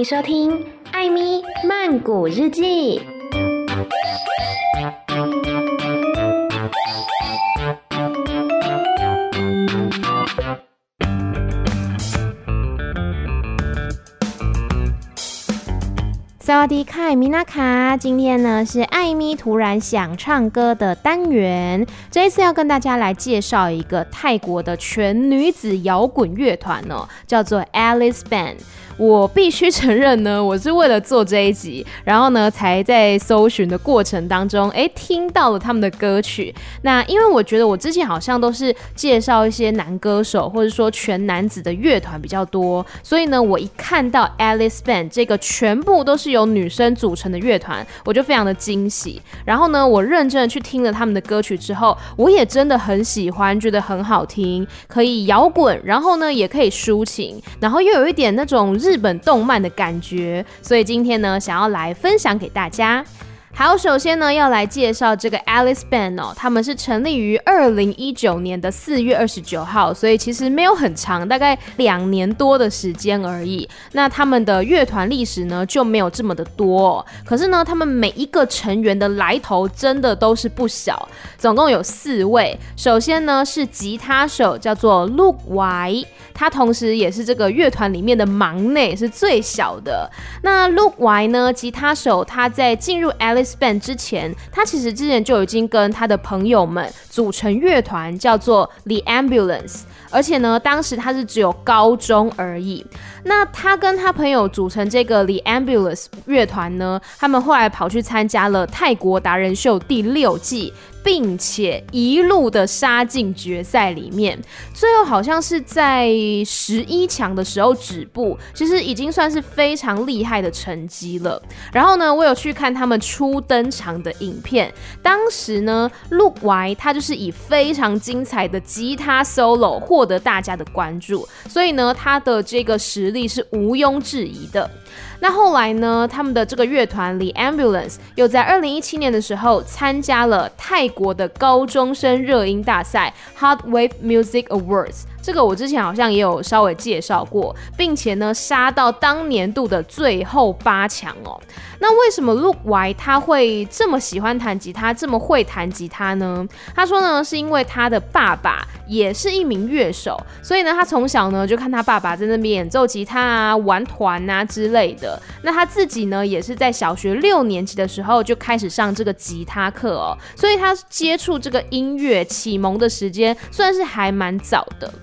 迎收听艾咪曼谷日记。萨瓦迪卡，米娜卡，今天呢是艾咪突然想唱歌的单元。这一次要跟大家来介绍一个泰国的全女子摇滚乐团哦，叫做 Alice Band。我必须承认呢，我是为了做这一集，然后呢，才在搜寻的过程当中，哎，听到了他们的歌曲。那因为我觉得我之前好像都是介绍一些男歌手，或者说全男子的乐团比较多，所以呢，我一看到 Alice Band 这个全部都是由女生组成的乐团，我就非常的惊喜。然后呢，我认真的去听了他们的歌曲之后，我也真的很喜欢，觉得很好听，可以摇滚，然后呢，也可以抒情，然后又有一点那种日。日本动漫的感觉，所以今天呢，想要来分享给大家。好，首先呢，要来介绍这个 Alice Band 哦，他们是成立于二零一九年的四月二十九号，所以其实没有很长，大概两年多的时间而已。那他们的乐团历史呢，就没有这么的多，可是呢，他们每一个成员的来头真的都是不小，总共有四位。首先呢，是吉他手，叫做 Luke Y，他同时也是这个乐团里面的忙内，是最小的。那 Luke Y 呢，吉他手，他在进入 Alice 之前，他其实之前就已经跟他的朋友们组成乐团，叫做 The Ambulance。而且呢，当时他是只有高中而已。那他跟他朋友组成这个 The Ambulance 乐团呢，他们后来跑去参加了泰国达人秀第六季。并且一路的杀进决赛里面，最后好像是在十一强的时候止步，其实已经算是非常厉害的成绩了。然后呢，我有去看他们初登场的影片，当时呢，Luke Y 他就是以非常精彩的吉他 solo 获得大家的关注，所以呢，他的这个实力是毋庸置疑的。那后来呢，他们的这个乐团 The Ambulance 又在二零一七年的时候参加了泰国的高中生热音大赛 Hard Wave Music Awards。这个我之前好像也有稍微介绍过，并且呢杀到当年度的最后八强哦。那为什么 Luke Y 他会这么喜欢弹吉他，这么会弹吉他呢？他说呢，是因为他的爸爸也是一名乐手，所以呢，他从小呢就看他爸爸在那边演奏吉他啊、玩团啊之类的。那他自己呢，也是在小学六年级的时候就开始上这个吉他课哦，所以他接触这个音乐启蒙的时间算是还蛮早的。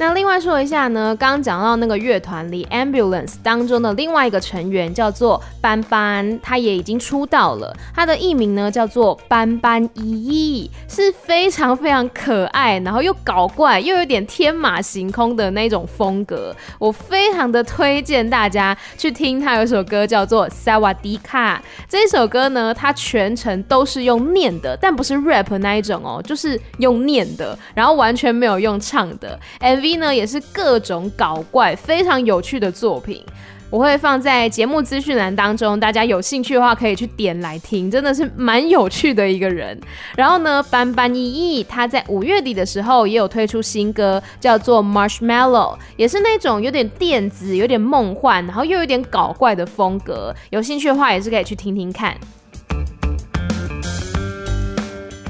那另外说一下呢，刚刚讲到那个乐团里 Ambulance 当中的另外一个成员叫做班班，他也已经出道了。他的艺名呢叫做班班依依，是非常非常可爱，然后又搞怪，又有点天马行空的那种风格。我非常的推荐大家去听他有首歌叫做《萨瓦迪卡》。这首歌呢，它全程都是用念的，但不是 rap 那一种哦，就是用念的，然后完全没有用唱的。MV 呢也是各种搞怪，非常有趣的作品，我会放在节目资讯栏当中，大家有兴趣的话可以去点来听，真的是蛮有趣的一个人。然后呢，班班一他在五月底的时候也有推出新歌，叫做 Marshmallow，也是那种有点电子、有点梦幻，然后又有点搞怪的风格。有兴趣的话也是可以去听听看。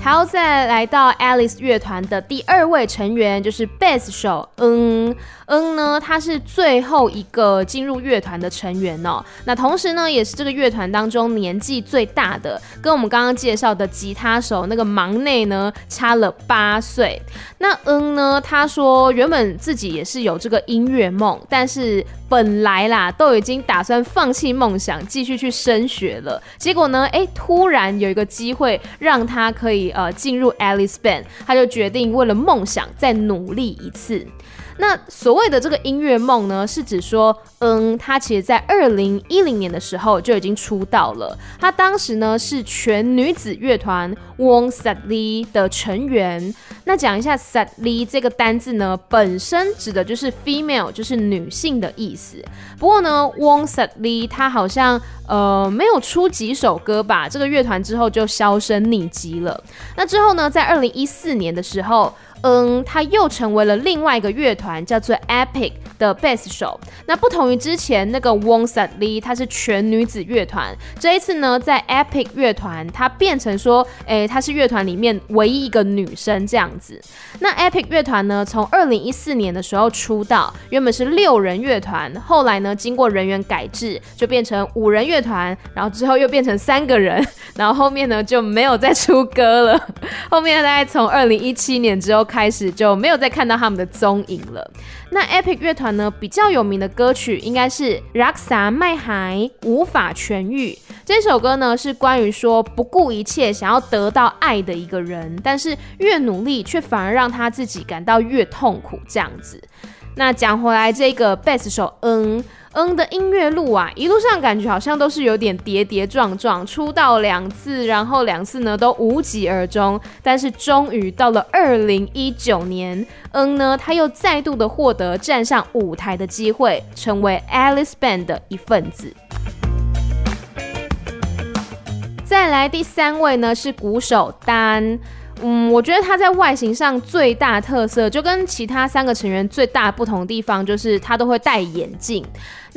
好，再来到 Alice 乐团的第二位成员，就是贝斯手，嗯。嗯呢，他是最后一个进入乐团的成员哦。那同时呢，也是这个乐团当中年纪最大的，跟我们刚刚介绍的吉他手那个忙内呢差了八岁。那嗯呢，他说原本自己也是有这个音乐梦，但是本来啦都已经打算放弃梦想，继续去升学了。结果呢，哎，突然有一个机会让他可以呃进入 Alice Band，他就决定为了梦想再努力一次。那所谓的这个音乐梦呢，是指说，嗯，他其实在二零一零年的时候就已经出道了。他当时呢是全女子乐团 Wong Sutlee 的成员。那讲一下 Sutlee 这个单字呢，本身指的就是 female，就是女性的意思。不过呢，Wong Sutlee 他好像呃没有出几首歌吧，这个乐团之后就销声匿迹了。那之后呢，在二零一四年的时候。嗯，他又成为了另外一个乐团，叫做 Epic 的贝斯手。那不同于之前那个 Won Sa Lee，她是全女子乐团，这一次呢，在 Epic 乐团，她变成说，哎，她是乐团里面唯一一个女生这样子。那 Epic 乐团呢，从二零一四年的时候出道，原本是六人乐团，后来呢，经过人员改制，就变成五人乐团，然后之后又变成三个人，然后后面呢就没有再出歌了。后面大概从二零一七年之后开始就没有再看到他们的踪影了。那 Epic 乐团呢，比较有名的歌曲应该是《Raksa 麦海》无法痊愈。这首歌呢是关于说不顾一切想要得到爱的一个人，但是越努力却反而让他自己感到越痛苦这样子。那讲回来，这个贝斯手嗯。嗯的音乐路啊，一路上感觉好像都是有点跌跌撞撞，出道两次，然后两次呢都无疾而终。但是终于到了二零一九年，嗯呢他又再度的获得站上舞台的机会，成为 Alice Band 的一份子。再来第三位呢是鼓手丹。嗯，我觉得他在外形上最大特色，就跟其他三个成员最大不同的地方，就是他都会戴眼镜。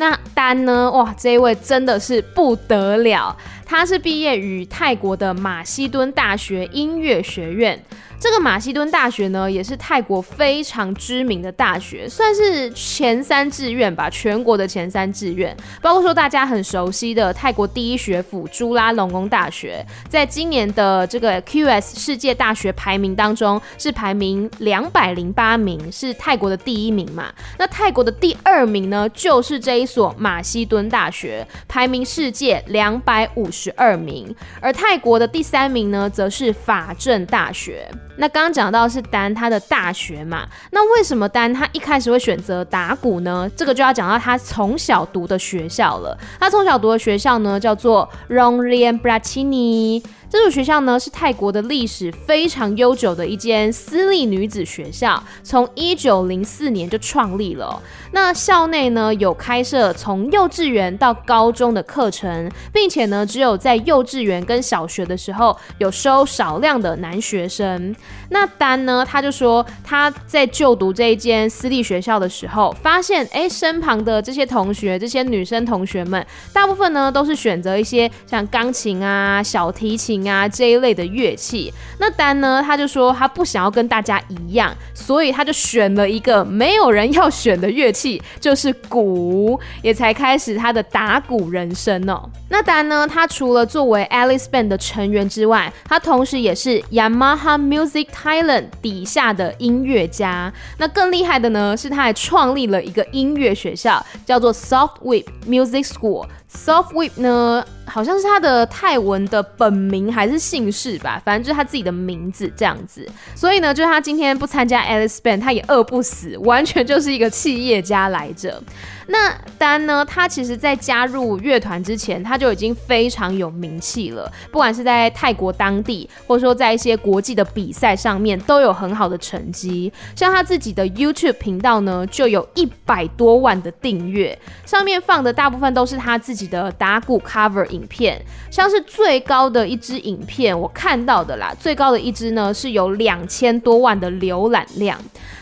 那丹呢？哇，这一位真的是不得了，他是毕业于泰国的马西敦大学音乐学院。这个马西敦大学呢，也是泰国非常知名的大学，算是前三志愿吧，全国的前三志愿。包括说大家很熟悉的泰国第一学府朱拉隆功大学，在今年的这个 QS 世界大学排名当中是排名两百零八名，是泰国的第一名嘛。那泰国的第二名呢，就是这一所马西敦大学，排名世界两百五十二名。而泰国的第三名呢，则是法政大学。那刚刚讲到是丹他的大学嘛，那为什么丹他一开始会选择打鼓呢？这个就要讲到他从小读的学校了。他从小读的学校呢，叫做 Rongrian Prathini。这所学校呢，是泰国的历史非常悠久的一间私立女子学校，从一九零四年就创立了。那校内呢，有开设从幼稚园到高中的课程，并且呢，只有在幼稚园跟小学的时候有收少量的男学生。那丹呢，他就说他在就读这一间私立学校的时候，发现哎，身旁的这些同学，这些女生同学们，大部分呢都是选择一些像钢琴啊、小提琴。啊，这一类的乐器，那丹呢，他就说他不想要跟大家一样，所以他就选了一个没有人要选的乐器，就是鼓，也才开始他的打鼓人生哦。那丹呢，他除了作为 Alice Band 的成员之外，他同时也是 Yamaha Music Thailand 底下的音乐家。那更厉害的呢，是他还创立了一个音乐学校，叫做 Soft Whip Music School。Soft Whip 呢，好像是他的泰文的本名还是姓氏吧，反正就是他自己的名字这样子。所以呢，就是他今天不参加 Alice Band，他也饿不死，完全就是一个企业家来着。那丹呢，他其实在加入乐团之前，他就已经非常有名气了，不管是在泰国当地，或者说在一些国际的比赛上面，都有很好的成绩。像他自己的 YouTube 频道呢，就有一百多万的订阅，上面放的大部分都是他自己的打鼓 cover 影片，像是最高的一支影片，我看到的啦，最高的一支呢是有两千多万的浏览量。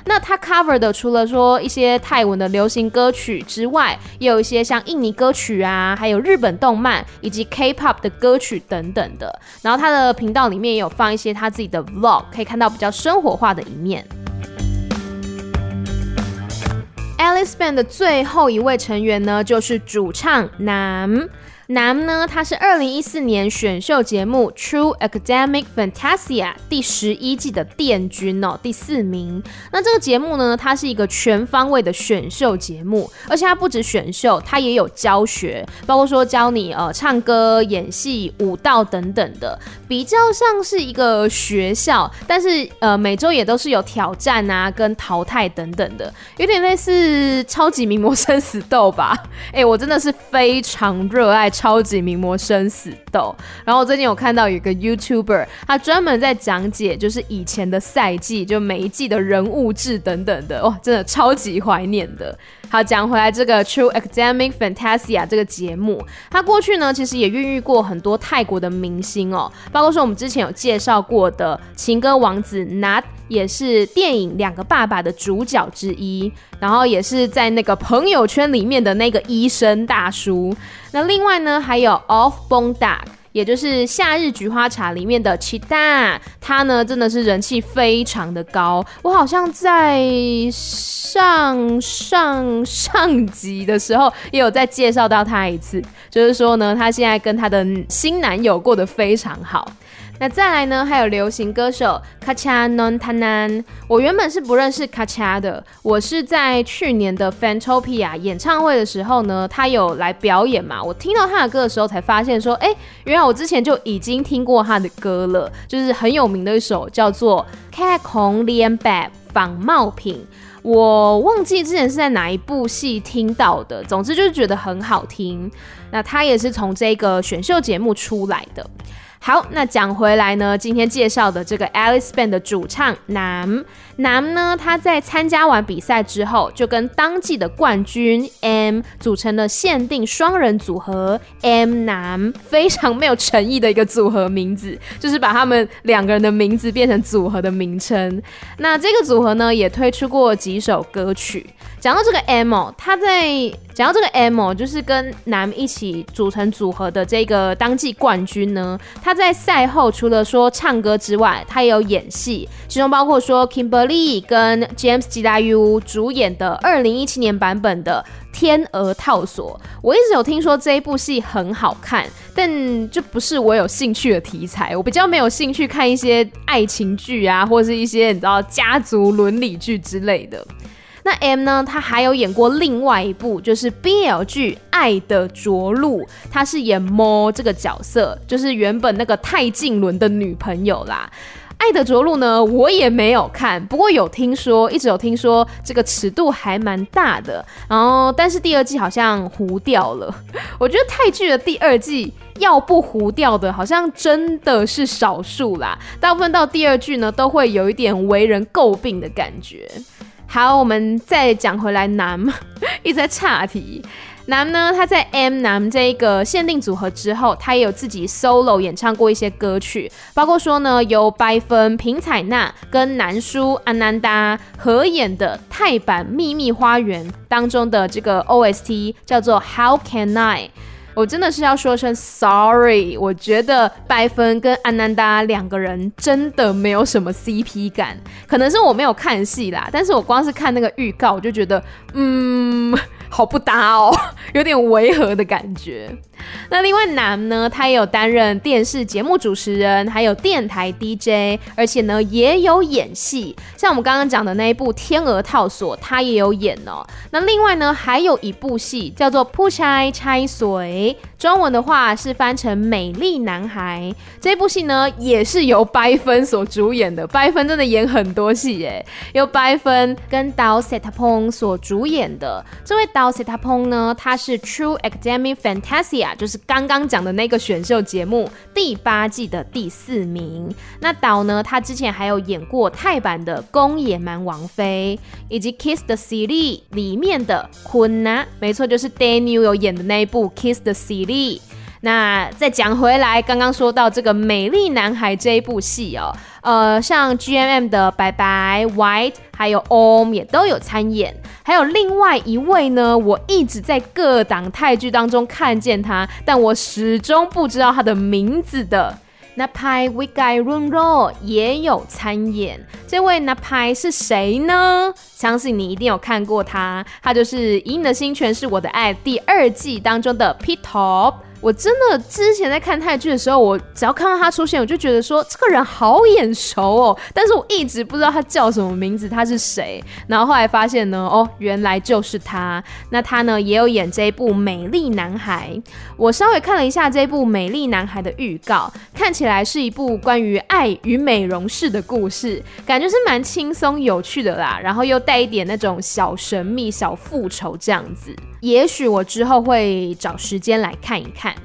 那他 cover 的除了说一些泰文的流行歌曲之之外，也有一些像印尼歌曲啊，还有日本动漫以及 K-pop 的歌曲等等的。然后他的频道里面也有放一些他自己的 vlog，可以看到比较生活化的一面。Alice Band 的最后一位成员呢，就是主唱南。男呢，他是二零一四年选秀节目《True Academic Fantasia》第十一季的殿军哦，第四名。那这个节目呢，它是一个全方位的选秀节目，而且它不止选秀，它也有教学，包括说教你呃唱歌、演戏、舞蹈等等的，比较像是一个学校，但是呃每周也都是有挑战啊跟淘汰等等的，有点类似超级名模生死斗吧。哎、我真的是非常热爱。超级名模生死斗。然后我最近有看到有个 YouTuber，他专门在讲解就是以前的赛季，就每一季的人物志等等的，哇，真的超级怀念的。好，讲回来这个 True Academic Fantasia 这个节目，它过去呢其实也孕育过很多泰国的明星哦，包括说我们之前有介绍过的情歌王子 Nat，也是电影《两个爸爸》的主角之一，然后也是在那个朋友圈里面的那个医生大叔。那另外呢还有 Off Bondak。也就是《夏日菊花茶》里面的其他他呢真的是人气非常的高。我好像在上上上集的时候也有再介绍到他一次，就是说呢，他现在跟他的新男友过得非常好。那再来呢，还有流行歌手 Kacha Nontanan。我原本是不认识 Kacha 的，我是在去年的 Fantopia 演唱会的时候呢，他有来表演嘛。我听到他的歌的时候，才发现说，哎、原来我之前就已经听过他的歌了，就是很有名的一首叫做《Cat Kong Lian Bab》仿冒品。我忘记之前是在哪一部戏听到的，总之就是觉得很好听。那他也是从这个选秀节目出来的。好，那讲回来呢，今天介绍的这个 Alice Band 的主唱 Nam Nam 呢，他在参加完比赛之后，就跟当季的冠军 M 组成了限定双人组合 M Nam，非常没有诚意的一个组合名字，就是把他们两个人的名字变成组合的名称。那这个组合呢，也推出过几首歌曲。讲到这个 M，他在讲到这个 M，就是跟男一起组成组合的这个当季冠军呢，他在赛后除了说唱歌之外，他也有演戏，其中包括说 Kimberly 跟 James g i a u 主演的二零一七年版本的《天鹅套索》。我一直有听说这一部戏很好看，但就不是我有兴趣的题材，我比较没有兴趣看一些爱情剧啊，或是一些你知道家族伦理剧之类的。那 M 呢？他还有演过另外一部，就是 BL 剧《爱的着陆》，他是演 Mo 这个角色，就是原本那个泰静伦的女朋友啦。《爱的着陆》呢，我也没有看，不过有听说，一直有听说这个尺度还蛮大的。然后，但是第二季好像糊掉了。我觉得泰剧的第二季要不糊掉的，好像真的是少数啦。大部分到第二季呢，都会有一点为人诟病的感觉。好，我们再讲回来，Nam 一直在岔题。南呢，他在 M Nam 这一个限定组合之后，他也有自己 solo 演唱过一些歌曲，包括说呢，由白分平彩娜跟南叔安南达合演的泰版《秘密花园》当中的这个 OST 叫做 How Can I。我真的是要说声 sorry，我觉得白分跟安南达两个人真的没有什么 CP 感，可能是我没有看戏啦，但是我光是看那个预告，我就觉得，嗯。好不搭哦，有点违和的感觉。那另外男呢，他也有担任电视节目主持人，还有电台 DJ，而且呢也有演戏。像我们刚刚讲的那一部《天鹅套索》，他也有演哦。那另外呢，还有一部戏叫做《扑差差水》，você 中文的话是翻成《美丽男孩》。这部戏呢也是由白分所主演的，白分真的演很多戏耶，由白分跟 Dao Setapong 所主演的这位导。Dao Setapong 呢，他是 True Academic Fantasia，就是刚刚讲的那个选秀节目第八季的第四名。那导呢，他之前还有演过泰版的《宫野蛮王妃》，以及《Kiss the City》里面的坤娜，没错，就是 Daniel 有演的那一部《Kiss the City》。那再讲回来，刚刚说到这个《美丽男孩》这一部戏哦，呃，像 GMM 的白白 White，还有 Om 也都有参演，还有另外一位呢，我一直在各档泰剧当中看见他，但我始终不知道他的名字的 Napai Wigai-Runro 也有参演。这位 Napai 是谁呢？相信你一定有看过他，他就是《以你的心全是我的爱》第二季当中的 P-Top。我真的之前在看泰剧的时候，我只要看到他出现，我就觉得说这个人好眼熟哦，但是我一直不知道他叫什么名字，他是谁。然后后来发现呢，哦，原来就是他。那他呢也有演这一部《美丽男孩》。我稍微看了一下这部《美丽男孩》的预告，看起来是一部关于爱与美容室的故事，感觉是蛮轻松有趣的啦。然后又带一点那种小神秘、小复仇这样子。也许我之后会找时间来看一看。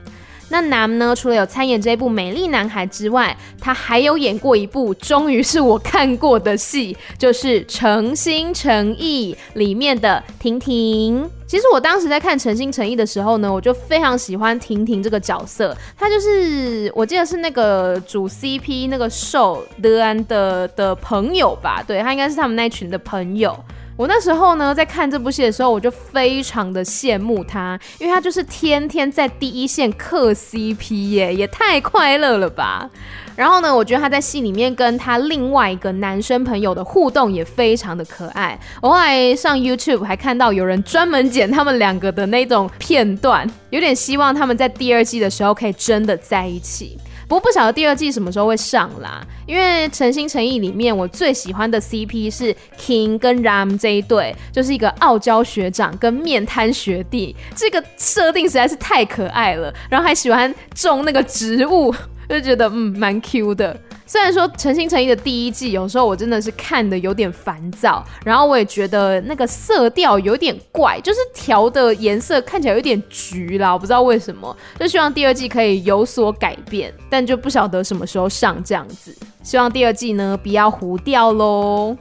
那男呢？除了有参演这部《美丽男孩》之外，他还有演过一部，终于是我看过的戏，就是《诚心诚意》里面的婷婷。其实我当时在看《诚心诚意》的时候呢，我就非常喜欢婷婷这个角色。她就是我记得是那个主 CP 那个受德安的的朋友吧？对，她应该是他们那群的朋友。我那时候呢，在看这部戏的时候，我就非常的羡慕他，因为他就是天天在第一线磕 CP 耶，也太快乐了吧！然后呢，我觉得他在戏里面跟他另外一个男生朋友的互动也非常的可爱。我后来上 YouTube 还看到有人专门剪他们两个的那种片段，有点希望他们在第二季的时候可以真的在一起。不过不晓得第二季什么时候会上啦，因为诚心诚意里面我最喜欢的 CP 是 King 跟 Ram 这一对，就是一个傲娇学长跟面瘫学弟，这个设定实在是太可爱了，然后还喜欢种那个植物。就觉得嗯蛮 Q 的，虽然说诚心诚意的第一季有时候我真的是看的有点烦躁，然后我也觉得那个色调有点怪，就是调的颜色看起来有点橘啦，我不知道为什么，就希望第二季可以有所改变，但就不晓得什么时候上这样子，希望第二季呢不要糊掉喽。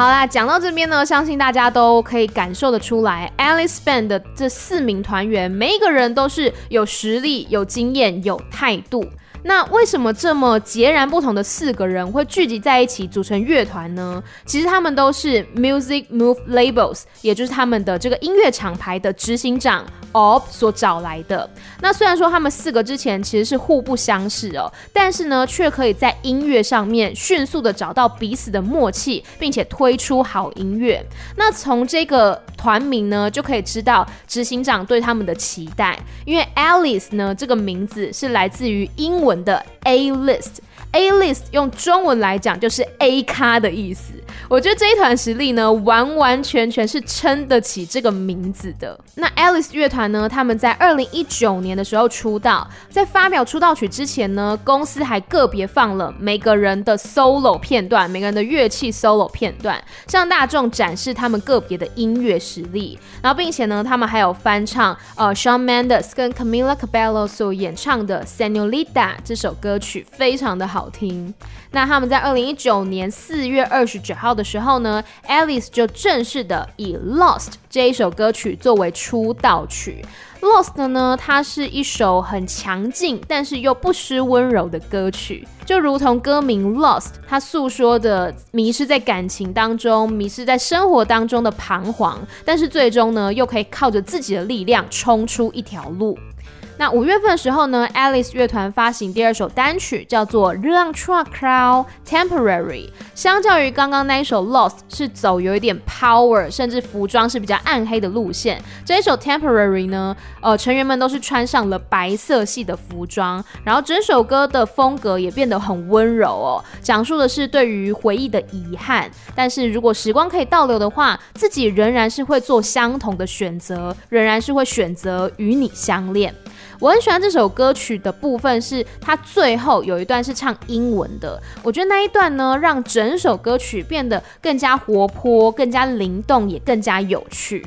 好啦，讲到这边呢，相信大家都可以感受得出来，Alice Band 的这四名团员，每一个人都是有实力、有经验、有态度。那为什么这么截然不同的四个人会聚集在一起组成乐团呢？其实他们都是 Music Move Labels，也就是他们的这个音乐厂牌的执行长 Ob 所找来的。那虽然说他们四个之前其实是互不相识哦，但是呢，却可以在音乐上面迅速的找到彼此的默契，并且推出好音乐。那从这个团名呢，就可以知道执行长对他们的期待，因为 Alice 呢这个名字是来自于英文。文的 A A list 用中文来讲就是 A 咖的意思。我觉得这一团实力呢，完完全全是撑得起这个名字的。那 Alice 乐团呢，他们在二零一九年的时候出道，在发表出道曲之前呢，公司还个别放了每个人的 solo 片段，每个人的乐器 solo 片段，向大众展示他们个别的音乐实力。然后，并且呢，他们还有翻唱呃 Shawn Mendes 跟 Camila Cabello 所演唱的 Senorita 这首歌曲，非常的好好听。那他们在二零一九年四月二十九号的时候呢，Alice 就正式的以《Lost》这一首歌曲作为出道曲。《Lost》呢，它是一首很强劲，但是又不失温柔的歌曲，就如同歌名《Lost》，它诉说的迷失在感情当中，迷失在生活当中的彷徨，但是最终呢，又可以靠着自己的力量冲出一条路。那五月份的时候呢，Alice 乐团发行第二首单曲，叫做《热浪 Truck Crowd Temporary》。相较于刚刚那一首《Lost》，是走有一点 power，甚至服装是比较暗黑的路线。这一首《Temporary》呢，呃，成员们都是穿上了白色系的服装，然后整首歌的风格也变得很温柔哦，讲述的是对于回忆的遗憾。但是如果时光可以倒流的话，自己仍然是会做相同的选择，仍然是会选择与你相恋。我很喜欢这首歌曲的部分，是它最后有一段是唱英文的。我觉得那一段呢，让整首歌曲变得更加活泼、更加灵动，也更加有趣。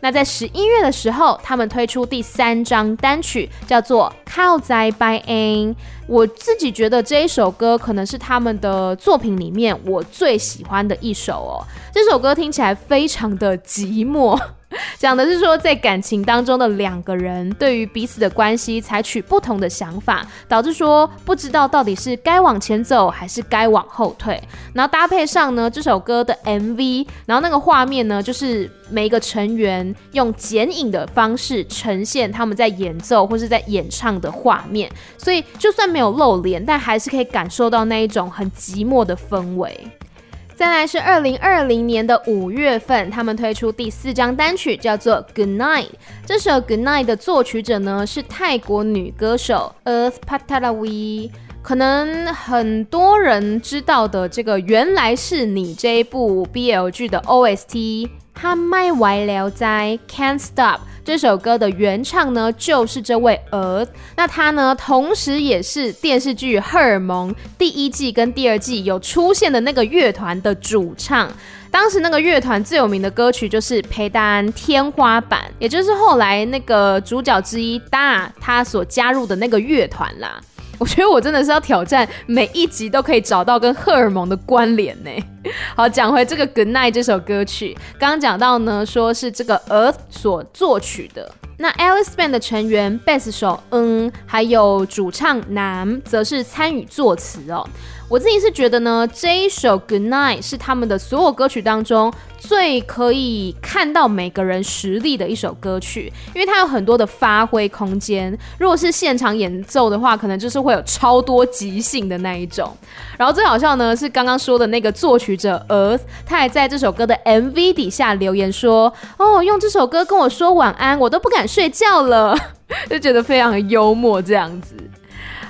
那在十一月的时候，他们推出第三张单曲，叫做《靠在 by a n》。我自己觉得这一首歌可能是他们的作品里面我最喜欢的一首哦。这首歌听起来非常的寂寞。讲的是说，在感情当中的两个人对于彼此的关系采取不同的想法，导致说不知道到底是该往前走还是该往后退。然后搭配上呢这首歌的 MV，然后那个画面呢就是每一个成员用剪影的方式呈现他们在演奏或是在演唱的画面，所以就算没有露脸，但还是可以感受到那一种很寂寞的氛围。再来是二零二零年的五月份，他们推出第四张单曲，叫做《Good Night》。这首《Good Night》的作曲者呢是泰国女歌手 Earth Pattalawi。可能很多人知道的这个原来是你这一部 BL g 的 OST，他卖歪了在 Can't Stop 这首歌的原唱呢，就是这位 Earth。那他呢，同时也是电视剧《荷尔蒙》第一季跟第二季有出现的那个乐团的主唱。当时那个乐团最有名的歌曲就是《陪丹天花板》，也就是后来那个主角之一大他所加入的那个乐团啦。我觉得我真的是要挑战每一集都可以找到跟荷尔蒙的关联呢。好，讲回这个《Good Night》这首歌曲，刚刚讲到呢，说是这个 Earth 所作曲的。那 Alice Band 的成员贝斯手嗯，还有主唱男，则是参与作词哦。我自己是觉得呢，这一首《Good Night》是他们的所有歌曲当中最可以看到每个人实力的一首歌曲，因为它有很多的发挥空间。如果是现场演奏的话，可能就是会有超多即兴的那一种。然后最好笑呢，是刚刚说的那个作曲者 Earth，他还在这首歌的 MV 底下留言说：“哦，用这首歌跟我说晚安，我都不敢睡觉了。” 就觉得非常的幽默这样子。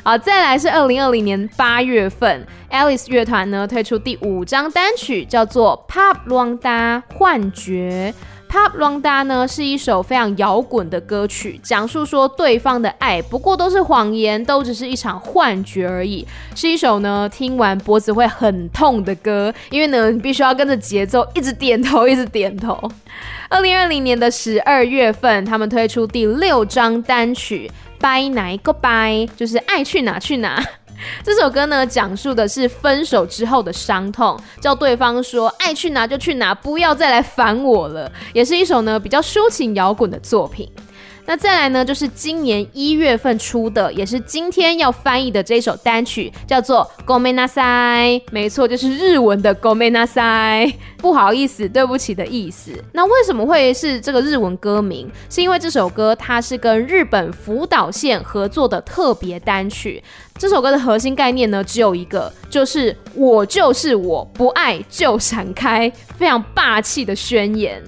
好，再来是二零二零年八月份，Alice 乐团呢推出第五张单曲，叫做《Pop Lwanda 幻觉》。Pop Lwanda 呢是一首非常摇滚的歌曲，讲述说对方的爱不过都是谎言，都只是一场幻觉而已。是一首呢听完脖子会很痛的歌，因为呢必须要跟着节奏一直点头，一直点头。二零二零年的十二月份，他们推出第六张单曲。Bye night goodbye，就是爱去哪去哪。这首歌呢，讲述的是分手之后的伤痛，叫对方说爱去哪就去哪，不要再来烦我了。也是一首呢比较抒情摇滚的作品。那再来呢，就是今年一月份出的，也是今天要翻译的这首单曲，叫做《ごめんなさい》。没错，就是日文的“ごめんなさい”，不好意思、对不起的意思。那为什么会是这个日文歌名？是因为这首歌它是跟日本福岛县合作的特别单曲。这首歌的核心概念呢，只有一个，就是我就是我，不爱就闪开，非常霸气的宣言。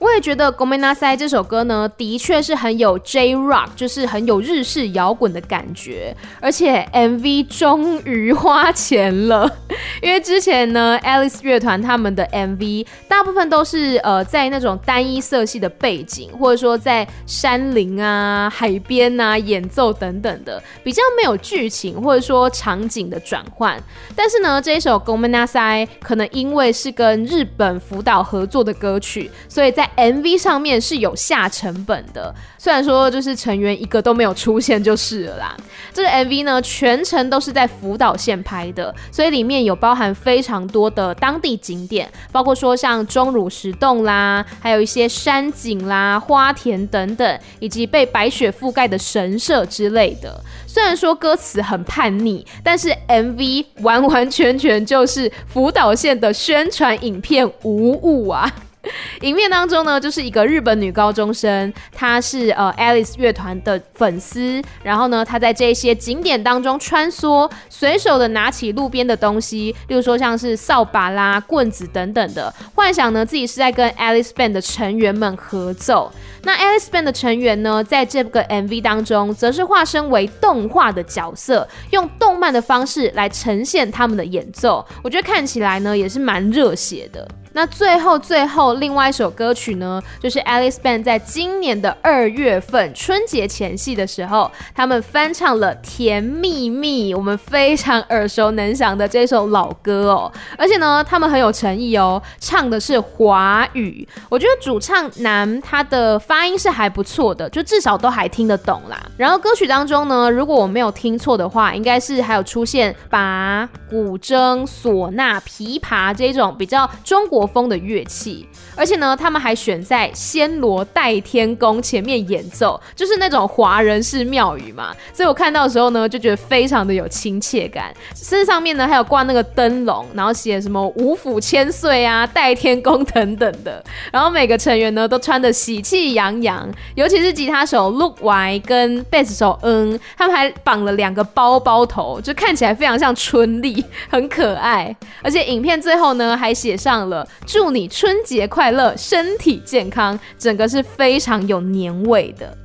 我也觉得《ごめんなさい》这首歌呢，的确是很有 J-Rock，就是很有日式摇滚的感觉。而且 MV 终于花钱了，因为之前呢，Alice 乐团他们的 MV 大部分都是呃在那种单一色系的背景，或者说在山林啊、海边啊演奏等等的，比较没有剧情或者说场景的转换。但是呢，这一首《ごめんなさい》可能因为是跟日本福岛合作的歌曲，所以在 MV 上面是有下成本的，虽然说就是成员一个都没有出现就是了啦。这个 MV 呢，全程都是在福岛县拍的，所以里面有包含非常多的当地景点，包括说像钟乳石洞啦，还有一些山景啦、花田等等，以及被白雪覆盖的神社之类的。虽然说歌词很叛逆，但是 MV 完完全全就是福岛县的宣传影片无误啊。影片当中呢，就是一个日本女高中生，她是呃 Alice 乐团的粉丝，然后呢，她在这些景点当中穿梭，随手的拿起路边的东西，例如说像是扫把啦、棍子等等的，幻想呢自己是在跟 Alice Band 的成员们合奏。那 Alice Band 的成员呢，在这个 MV 当中，则是化身为动画的角色，用动漫的方式来呈现他们的演奏。我觉得看起来呢，也是蛮热血的。那最后最后另外一首歌曲呢，就是 Alice Band 在今年的二月份春节前夕的时候，他们翻唱了《甜蜜蜜》，我们非常耳熟能详的这首老歌哦。而且呢，他们很有诚意哦，唱的是华语。我觉得主唱男他的发音是还不错的，就至少都还听得懂啦。然后歌曲当中呢，如果我没有听错的话，应该是还有出现把、古筝、唢呐、琵琶这种比较中国国风的乐器，而且呢，他们还选在暹罗代天宫前面演奏，就是那种华人式庙宇嘛。所以我看到的时候呢，就觉得非常的有亲切感。身上面呢还有挂那个灯笼，然后写什么五府千岁啊、代天宫等等的。然后每个成员呢都穿的喜气洋洋，尤其是吉他手 Look Y 跟贝斯手嗯，他们还绑了两个包包头，就看起来非常像春丽，很可爱。而且影片最后呢还写上了。祝你春节快乐，身体健康，整个是非常有年味的。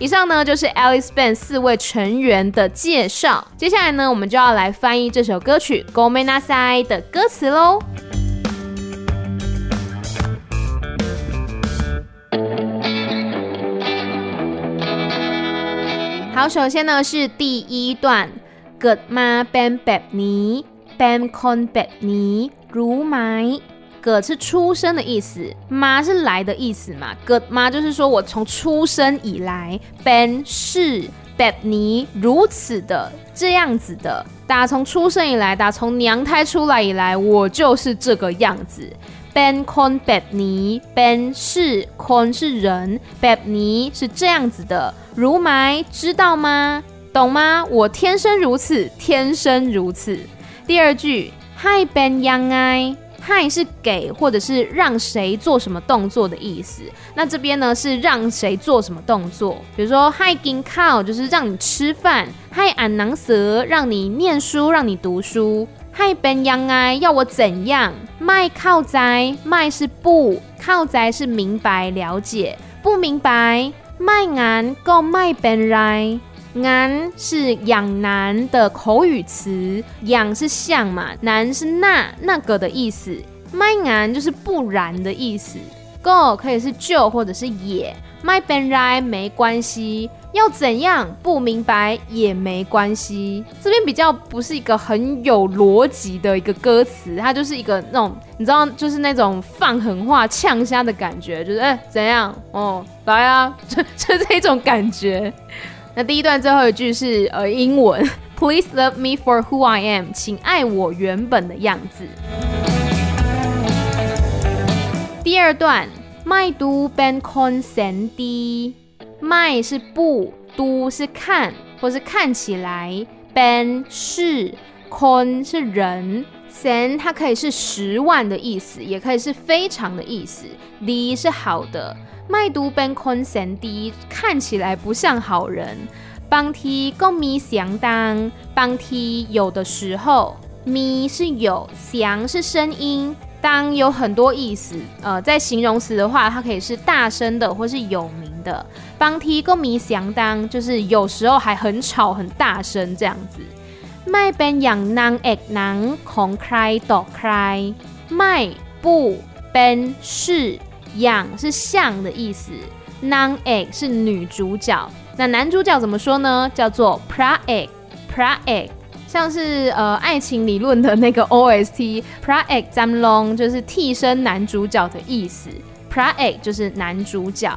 以上呢就是 Alice Band 四位成员的介绍。接下来呢，我们就要来翻译这首歌曲《ごめんなさい》的歌词喽。好，首先呢是第一段，got 吗 ben b e 尼 ben con b e 尼，如埋。 个是出生的意思，妈是来的意思嘛？个妈就是说我从出生以来，ben 是 beb 尼如此的这样子的，打从出生以来，打从娘胎出来以来，我就是这个样子。ben con beb 尼，ben 是 con 是人，beb 尼是这样子的，如埋知道吗？懂吗？我天生如此，天生如此。第二句，Hi Ben Young I。Hi 是给或者是让谁做什么动作的意思。那这边呢是让谁做什么动作？比如说 Hi gin cow 就是让你吃饭。Hi an nang s 让你念书，让你读书。Hi ben yang i 要我怎样？My 靠仔，My 是不，靠仔是明白了解，不明白。My an go my ben rai。俺是养男的口语词，养是像嘛，男是那那个的意思。麦俺就是不然的意思。Go 可以是就或者是也。My ben rai 没关系，要怎样不明白也没关系。这边比较不是一个很有逻辑的一个歌词，它就是一个那种你知道，就是那种放狠话呛虾的感觉，就是哎、怎样哦来啊，就就这种感觉。那第一段最后一句是呃英文，Please love me for who I am，请爱我原本的样子。第二段，My do ben consent，My 是不，do 是看或是看起来，ben 是，con 是人，sen 它可以是十万的意思，也可以是非常的意思，d 是好的。麦读 ben consent 看起来不像好人。邦提共咪相当，邦提有的时候咪是有，祥是声音，当有很多意思。呃，在形容词的话，它可以是大声的或是有名的。邦提共咪相当就是有时候还很吵很大声这样子。麦变养囊 egg 囊空 cry 倒 cry，麦不 ben 是。养是像的意思，Non egg 是女主角，那男主角怎么说呢？叫做 pra egg，pra egg，像是呃爱情理论的那个 OST，pra egg zam long 就是替身男主角的意思，pra egg 就是男主角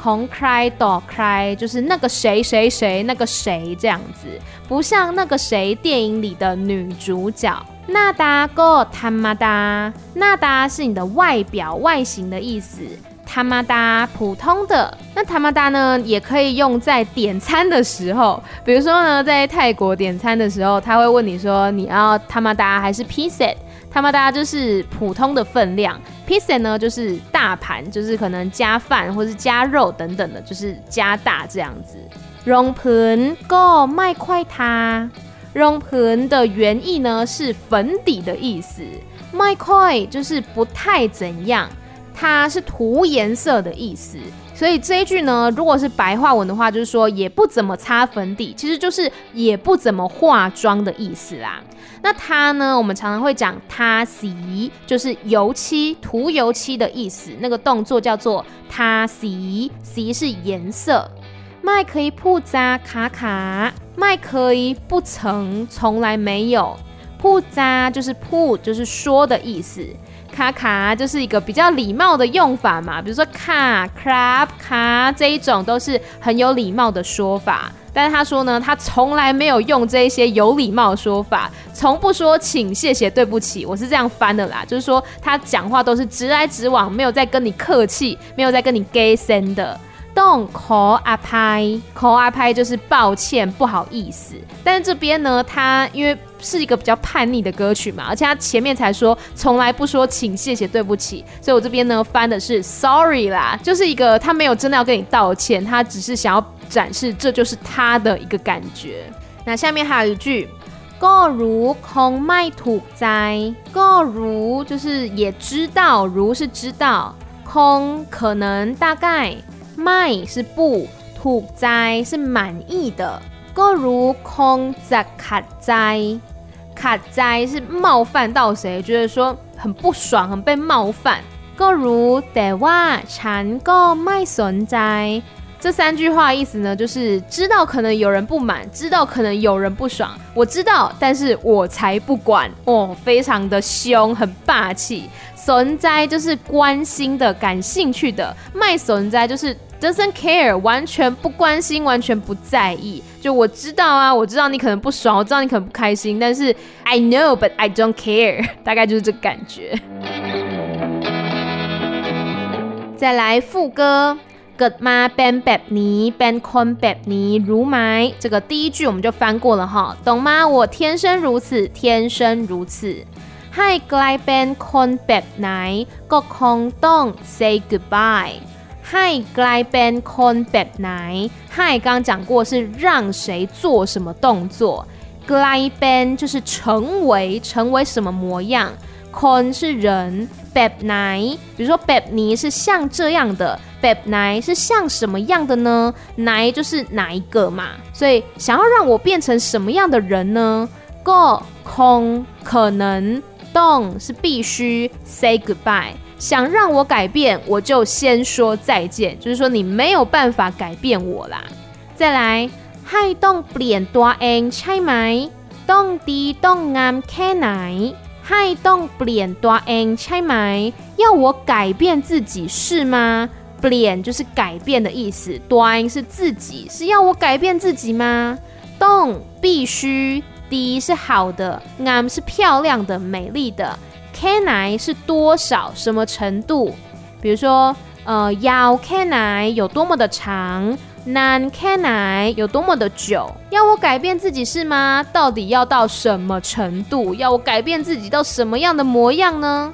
，kong cry 到 cry 就是那个谁谁谁那个谁这样子，不像那个谁电影里的女主角。纳达哥他妈达，纳达是你的外表外形的意思。他妈达普通的，那他妈达呢，也可以用在点餐的时候。比如说呢，在泰国点餐的时候，他会问你说，你要他妈达还是 piece？他妈达就是普通的分量，piece 呢就是大盘，就是可能加饭或是加肉等等的，就是加大这样子。容盆哥卖快他。容盆的原意呢是粉底的意思，my koi 就是不太怎样，它是涂颜色的意思。所以这一句呢，如果是白话文的话，就是说也不怎么擦粉底，其实就是也不怎么化妆的意思啦。那它呢，我们常常会讲它洗，就是油漆涂油漆的意思，那个动作叫做它洗，洗是颜色。麦可以铺扎卡卡，麦可以不曾从来没有，铺扎就是铺就是说的意思，卡卡就是一个比较礼貌的用法嘛，比如说卡 crab 卡这一种都是很有礼貌的说法。但是他说呢，他从来没有用这一些有礼貌的说法，从不说请、谢谢、对不起。我是这样翻的啦，就是说他讲话都是直来直往，没有在跟你客气，没有在跟你 gay 森的。动口阿拍，口阿拍就是抱歉，不好意思。但是这边呢，他因为是一个比较叛逆的歌曲嘛，而且他前面才说从来不说请、谢谢、对不起，所以我这边呢翻的是 sorry 啦，就是一个他没有真的要跟你道歉，他只是想要展示这就是他的一个感觉。那下面还有一句，个如空麦土哉，个如就是也知道，如是知道，空可能大概。麦是不， ถูกใจ是满意的，ก็รู้คงจะขัดใจ，ขัดใจ是冒犯到谁，觉得说很不爽，很被冒犯。ก็รู้แต่ว่าฉันก็ไม่สนใจ。这三句话意思呢，就是知道可能有人不满，知道可能有人不爽，我知道，但是我才不管哦，非常的凶，很霸气。存在就是关心的、感兴趣的，卖存在就是 doesn't care 完全不关心完全不在意就我知道啊我知道你可能不爽我知道你可能不开心但是 i know but i don't care 大概就是这感觉再来副歌 goodmorn badmorn badmorn 如埋这个第一句我们就翻过了哈懂吗我天生如此天生如此 hi goodbye badmorn badmorn goodbye don't say goodbye Hi Glyben Con b e t n a i Hi 刚刚讲过是让谁做什么动作，Glyben 就是成为成为什么模样，Con 是人，Bep，Nai 比如说 bepni 是像这样的？Bep，Nai 是像什么样的呢？N a i 就是哪一个嘛，所以想要让我变成什么样的人呢？Go 空可能动是必须。Say goodbye。想让我改变我就先说再见就是说你没有办法改变我啦。再来嗨动脸哆，ang，拆埋。动滴动 ian kennai 嗨动脸哆，ang，拆埋。要我改变自己是吗？脸就是改变的意思 dying 是自己。是要我改变自己吗？动必须滴是好的俺是漂亮的美丽的。can I 是多少什么程度？比如说，呃，要 can I 有多么的长？难 can I 有多么的久？要我改变自己是吗？到底要到什么程度？要我改变自己到什么样的模样呢？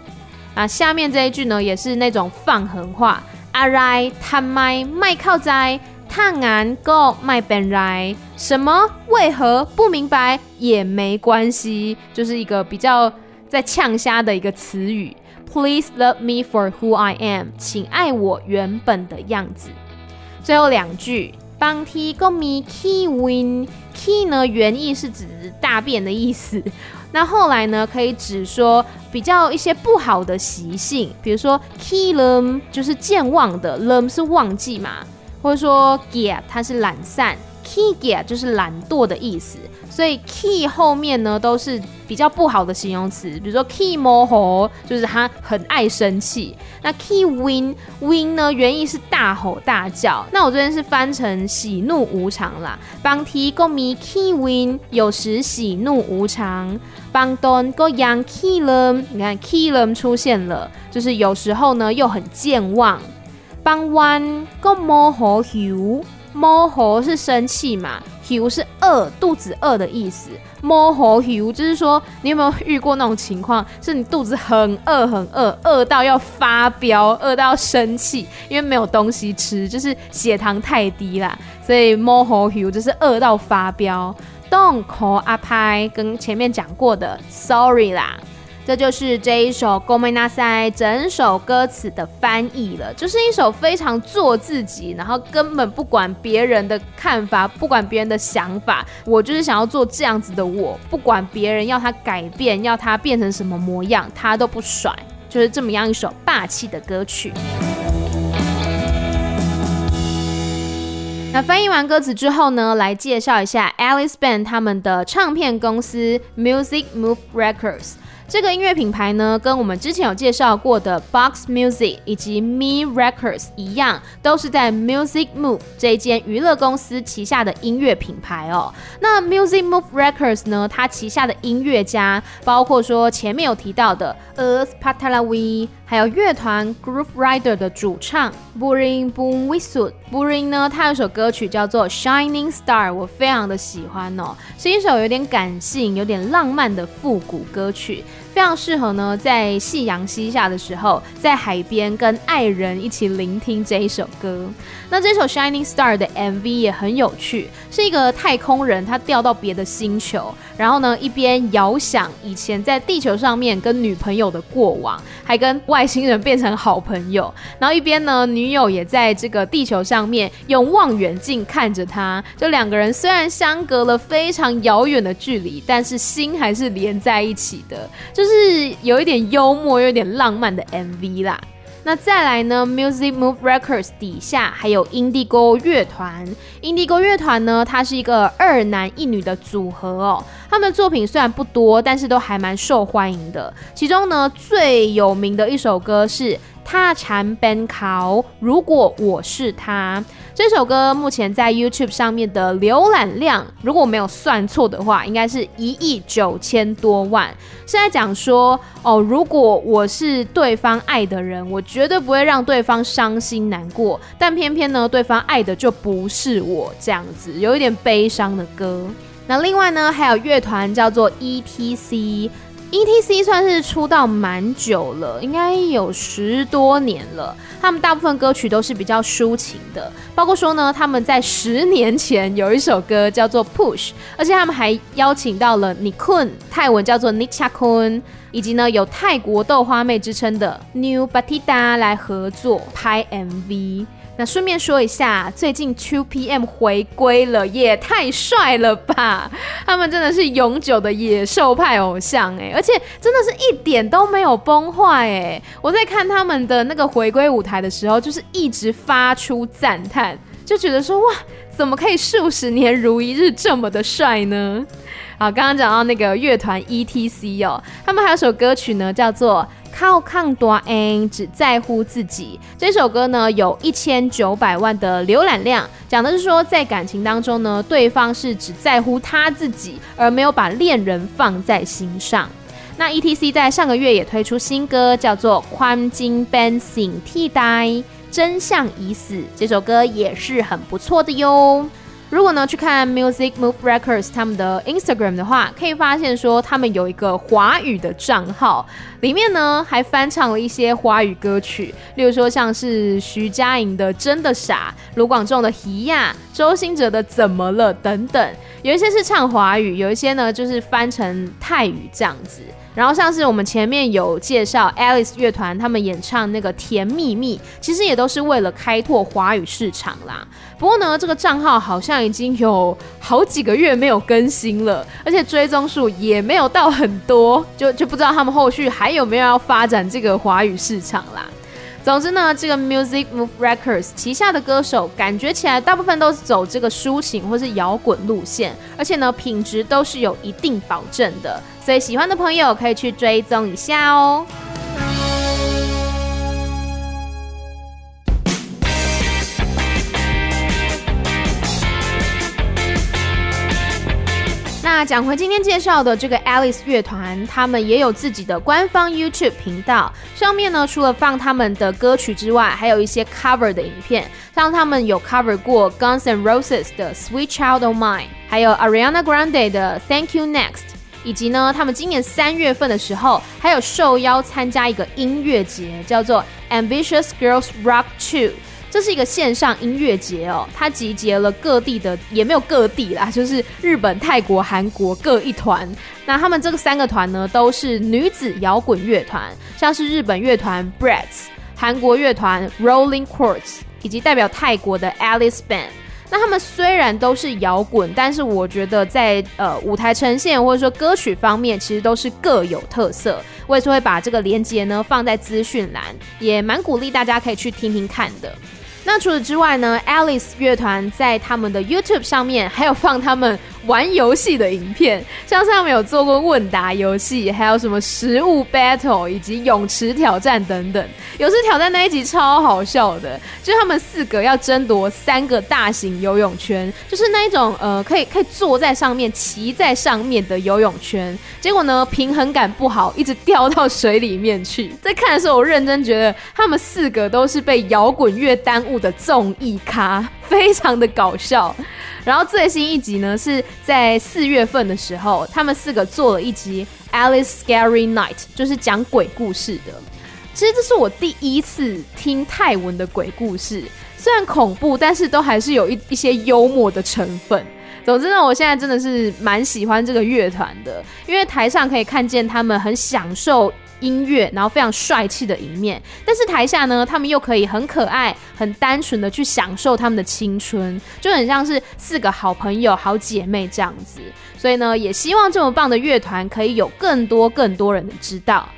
啊，下面这一句呢，也是那种放狠话。阿来探麦麦靠哉，探眼个麦本来。什么？为何不明白也没关系，就是一个比较在呛虾的一个词语。Please love me for who i am 请爱我原本的样子。最后两句邦 ti got me key win key 呢原意是指大便的意思。那后来呢可以指说比较一些不好的习性比如说 key lum 就是健忘的 lum 是忘记嘛或者说 gap 它是懒散 key gap 就是懒惰的意思。所以 key 后面呢都是比较不好的形容词，比如说 ki moho 就是他很爱生气。那 key win win 呢原意是大吼大叫，那我这边是翻成喜怒无常啦。邦提共咪 key win 有时喜怒无常，邦东个 young kilum 你看 kilum 出现了，就是有时候呢又很健忘。邦 one 个 moho hu moho 是生气嘛。Hu 是饿，肚子饿的意思。moho hu 就是说，你有没有遇过那种情况，是你肚子很饿很饿，饿到要发飙，饿到要生气，因为没有东西吃，就是血糖太低啦。所以 moho hu 就是饿到发飙。don't call 阿拍跟前面讲过的 sorry 啦。这就是这一首《ごめんなさい》整首歌词的翻译了，就是一首非常做自己，然后根本不管别人的看法，不管别人的想法，我就是想要做这样子的我，不管别人要他改变，要他变成什么模样，他都不甩，就是这么样一首霸气的歌曲。那翻译完歌词之后呢，来介绍一下 Alice Band 他们的唱片公司 Music Move Records。 这个音乐品牌呢，跟我们之前有介绍过的 Box Music 以及 Me Records 一样，都是在 Music Move 这一间娱乐公司旗下的音乐品牌哦。那 Music Move Records 呢，它旗下的音乐家，包括说前面有提到的 Earth Patalawi，还有乐团 Groove Rider 的主唱 Burin Bumwisut。Burin 呢，他有首歌曲叫做 Shining Star，我非常的喜欢哦，是一首有点感性、有点浪漫的复古歌曲。非常适合呢在夕阳西下的时候，在海边跟爱人一起聆听这一首歌。那这首《Shining Star》的 MV 也很有趣，是一个太空人他掉到别的星球，然后呢一边遥想以前在地球上面跟女朋友的过往，还跟外星人变成好朋友，然后一边呢女友也在这个地球上面用望远镜看着他，就两个人虽然相隔了非常遥远的距离，但是心还是连在一起的，就是有一点幽默，有一点浪漫的 MV 啦。那再来呢，Music Move Records 底下还有 Indigo 乐团。Indigo 乐团呢，它是一个二男一女的组合哦。他们的作品虽然不多，但是都还蛮受欢迎的。其中呢，最有名的一首歌是。他产 Ben 考，如果我是他，这首歌目前在 YouTube 上面的浏览量，如果我没有算错的话，应该是一亿九千多万。是在讲说，哦，如果我是对方爱的人，我绝对不会让对方伤心难过，但偏偏呢，对方爱的就不是我，这样子有一点悲伤的歌。那另外呢，还有乐团叫做 ETC。E.T.C 算是出道蛮久了，应该有十多年了。他们大部分歌曲都是比较抒情的，包括说呢，他们在十年前有一首歌叫做《Push》，而且他们还邀请到了 NI KUN（ 泰文叫做 Nichakun），以及呢有泰国豆花妹之称的 New Batida 来合作拍 MV。那顺便说一下，最近 Two PM 回归了，也太帅了吧！他们真的是永久的野兽派偶像哎，而且真的是一点都没有崩坏哎！我在看他们的那个回归舞台的时候，就是一直发出赞叹，就觉得说哇，怎么可以数十年如一日这么的帅呢？好，刚刚讲到那个乐团 ETC 哦，他们还有首歌曲呢，叫做。靠抗多恩只在乎自己这首歌呢，有一千九百万的浏览量，讲的是说在感情当中呢，对方是只在乎他自己，而没有把恋人放在心上。那 ETC 在上个月也推出新歌，叫做《宽金 Ben 醒替代真相已死》，这首歌也是很不错的哟。如果呢去看 Music Move Records 他们的 Instagram 的话，可以发现说他们有一个华语的账号，里面呢还翻唱了一些华语歌曲，例如说像是徐佳莹的《真的傻》、卢广仲的《一亚》、周兴哲的《怎么了》等等，有一些是唱华语，有一些呢就是翻成泰语这样子。然后像是我们前面有介绍 Alice 乐团，他们演唱那个《甜蜜蜜》，其实也都是为了开拓华语市场啦。不过呢，这个账号好像已经有好几个月没有更新了，而且追踪数也没有到很多，就就不知道他们后续还有没有要发展这个华语市场啦。总之呢，这个 Music Move Records 旗下的歌手，感觉起来大部分都是走这个抒情或是摇滚路线，而且呢，品质都是有一定保证的。所以喜欢的朋友可以去追踪一下哦。那讲回今天介绍的这个 Alice 乐团，他们也有自己的官方 YouTube 频道，上面呢，除了放他们的歌曲之外，还有一些 cover 的影片，像他们有 cover 过 Guns N' Roses 的 Sweet Child of Mine，还有 Ariana Grande 的 Thank You Next。以及呢，他们今年三月份的时候，还有受邀参加一个音乐节，叫做 Ambitious Girls Rock Two。这是一个线上音乐节哦，它集结了各地的，也没有各地啦，就是日本、泰国、韩国各一团。那他们这个三个团呢，都是女子摇滚乐团，像是日本乐团 Bratz，韩国乐团 Rolling Quartz，以及代表泰国的 Alice Band。那他们虽然都是摇滚，但是我觉得在呃舞台呈现或者说歌曲方面，其实都是各有特色。我也是会把这个连接呢放在资讯栏，也蛮鼓励大家可以去听听看的。那除此之外呢，Alice 乐团在他们的 YouTube 上面还有放他们玩游戏的影片，像是他们有做过问答游戏，还有什么食物 battle 以及泳池挑战等等。泳池挑战那一集超好笑的，就他们四个要争夺三个大型游泳圈，就是那一种呃可以可以坐在上面、骑在上面的游泳圈。结果呢，平衡感不好，一直掉到水里面去。在看的时候，我认真觉得他们四个都是被摇滚乐耽误的综艺咖，非常的搞笑。然后最新一集呢，是在四月份的时候，他们四个做了一集 Alice Scary Night，就是讲鬼故事的。其实这是我第一次听泰文的鬼故事，虽然恐怖，但是都还是有一一些幽默的成分。总之呢，我现在真的是蛮喜欢这个乐团的，因为台上可以看见他们很享受音乐，然后非常帅气的一面，但是台下呢，他们又可以很可爱、很单纯的去享受他们的青春，就很像是四个好朋友、好姐妹这样子。所以呢，也希望这么棒的乐团可以有更多更多人的知道。